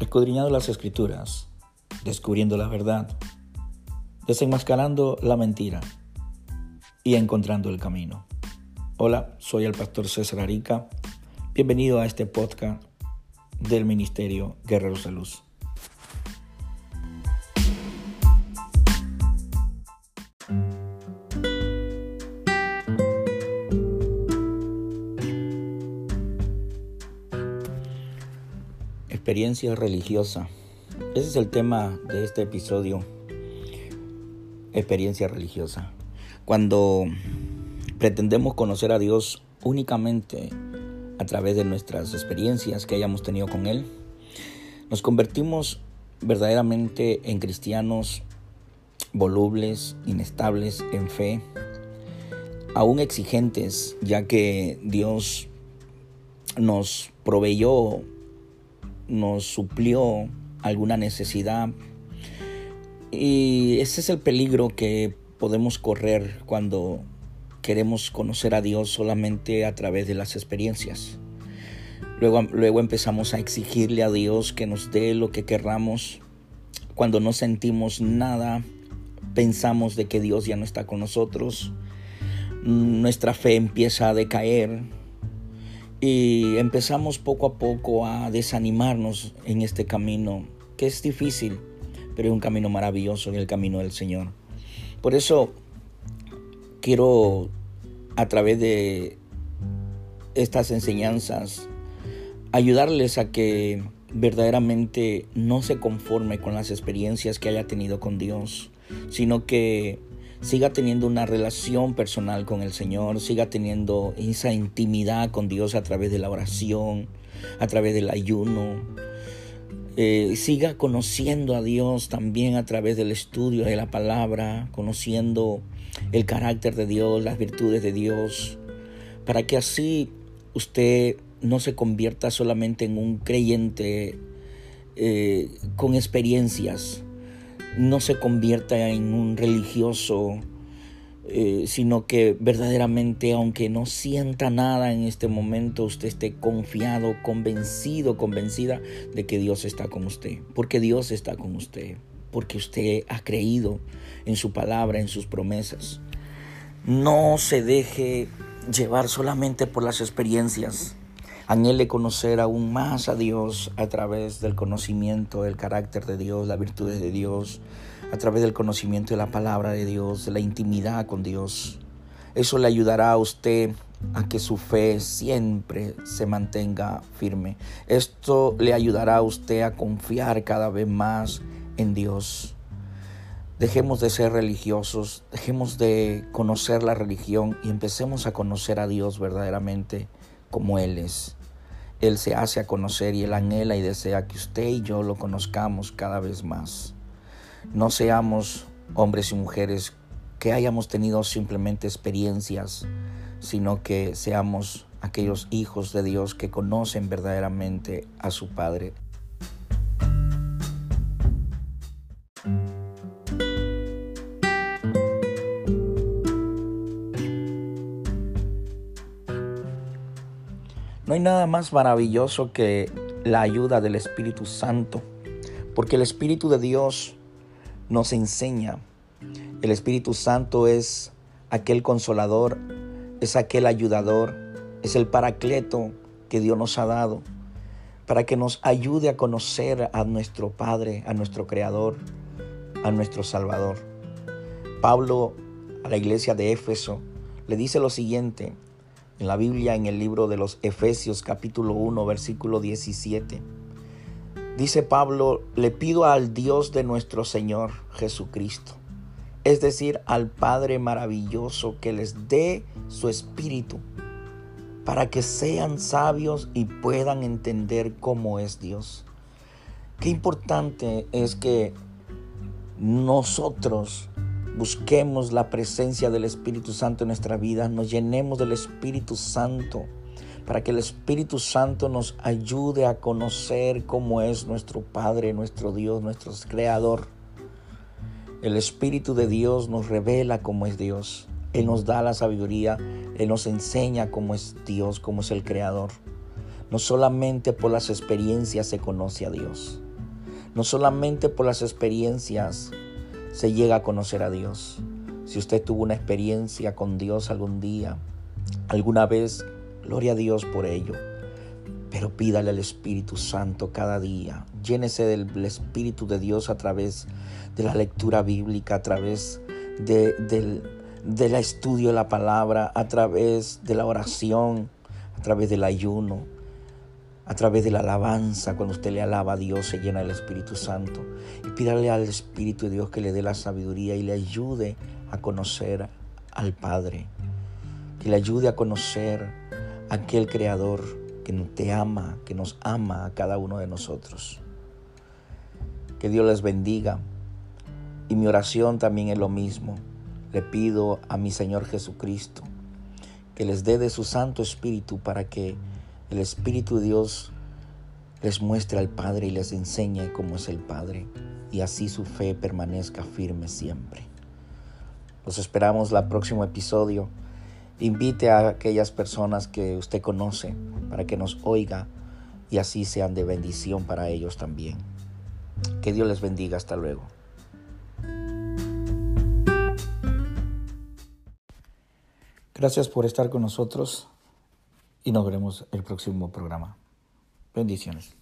escudriñando las escrituras, descubriendo la verdad, desenmascarando la mentira y encontrando el camino. Hola, soy el pastor César Arica. Bienvenido a este podcast del Ministerio Guerreros de Luz. Experiencia religiosa. Ese es el tema de este episodio. Experiencia religiosa. Cuando pretendemos conocer a Dios únicamente a través de nuestras experiencias que hayamos tenido con Él, nos convertimos verdaderamente en cristianos volubles, inestables en fe, aún exigentes, ya que Dios nos proveyó nos suplió alguna necesidad. Y ese es el peligro que podemos correr cuando queremos conocer a Dios solamente a través de las experiencias. Luego, luego empezamos a exigirle a Dios que nos dé lo que querramos. Cuando no sentimos nada, pensamos de que Dios ya no está con nosotros. Nuestra fe empieza a decaer, y empezamos poco a poco a desanimarnos en este camino, que es difícil, pero es un camino maravilloso, en el camino del Señor. Por eso quiero, a través de estas enseñanzas, ayudarles a que verdaderamente no se conforme con las experiencias que haya tenido con Dios, sino que siga teniendo una relación personal con el Señor, siga teniendo esa intimidad con Dios a través de la oración, a través del ayuno, eh, siga conociendo a Dios también a través del estudio de la palabra, conociendo el carácter de Dios, las virtudes de Dios, para que así usted no se convierta solamente en un creyente eh, con experiencias, no se convierta en un religioso, eh, sino que verdaderamente, aunque no sienta nada en este momento, usted esté confiado, convencido, convencida de que Dios está con usted, porque Dios está con usted, porque usted ha creído en su palabra, en sus promesas. No se deje llevar solamente por las experiencias. Anhele conocer aún más a Dios a través del conocimiento del carácter de Dios, las virtudes de Dios, a través del conocimiento de la palabra de Dios, de la intimidad con Dios. Eso le ayudará a usted a que su fe siempre se mantenga firme. Esto le ayudará a usted a confiar cada vez más en Dios. Dejemos de ser religiosos, dejemos de conocer la religión y empecemos a conocer a Dios verdaderamente como Él es. Él se hace a conocer y Él anhela y desea que usted y yo lo conozcamos cada vez más. No seamos hombres y mujeres que hayamos tenido simplemente experiencias, sino que seamos aquellos hijos de Dios que conocen verdaderamente a su Padre. No hay nada más maravilloso que la ayuda del Espíritu Santo, porque el Espíritu de Dios nos enseña. El Espíritu Santo es aquel consolador, es aquel ayudador, es el paracleto que Dios nos ha dado para que nos ayude a conocer a nuestro Padre, a nuestro Creador, a nuestro Salvador. Pablo a la iglesia de Éfeso le dice lo siguiente en la Biblia, en el libro de los Efesios capítulo 1, versículo 17. Dice Pablo, le pido al Dios de nuestro Señor Jesucristo, es decir, al Padre maravilloso, que les dé su espíritu para que sean sabios y puedan entender cómo es Dios. Qué importante es que nosotros busquemos la presencia del Espíritu Santo en nuestra vida, nos llenemos del Espíritu Santo, para que el Espíritu Santo nos ayude a conocer cómo es nuestro Padre, nuestro Dios, nuestro Creador. El Espíritu de Dios nos revela cómo es Dios. Él nos da la sabiduría, Él nos enseña cómo es Dios, cómo es el Creador. No solamente por las experiencias se conoce a Dios, No solamente por las experiencias se llega a conocer a Dios. Si usted tuvo una experiencia con Dios algún día, alguna vez, gloria a Dios por ello. Pero pídale al Espíritu Santo cada día. Llénese del Espíritu de Dios a través de la lectura bíblica, a través de, del, del estudio de la palabra, a través de la oración, a través del ayuno, a través de la alabanza. Cuando usted le alaba a Dios, se llena el Espíritu Santo. Y pídale al Espíritu de Dios que le dé la sabiduría y le ayude a conocer al Padre. Que le ayude a conocer a aquel Creador que te ama, que nos ama a cada uno de nosotros. Que Dios les bendiga. Y mi oración también es lo mismo. Le pido a mi Señor Jesucristo que les dé de su Santo Espíritu para que el Espíritu de Dios les muestre al Padre y les enseñe cómo es el Padre y así su fe permanezca firme siempre. Los esperamos la próximo episodio. Invite a aquellas personas que usted conoce para que nos oiga y así sean de bendición para ellos también. Que Dios les bendiga. Hasta luego. Gracias por estar con nosotros y nos veremos el próximo programa. Bendiciones.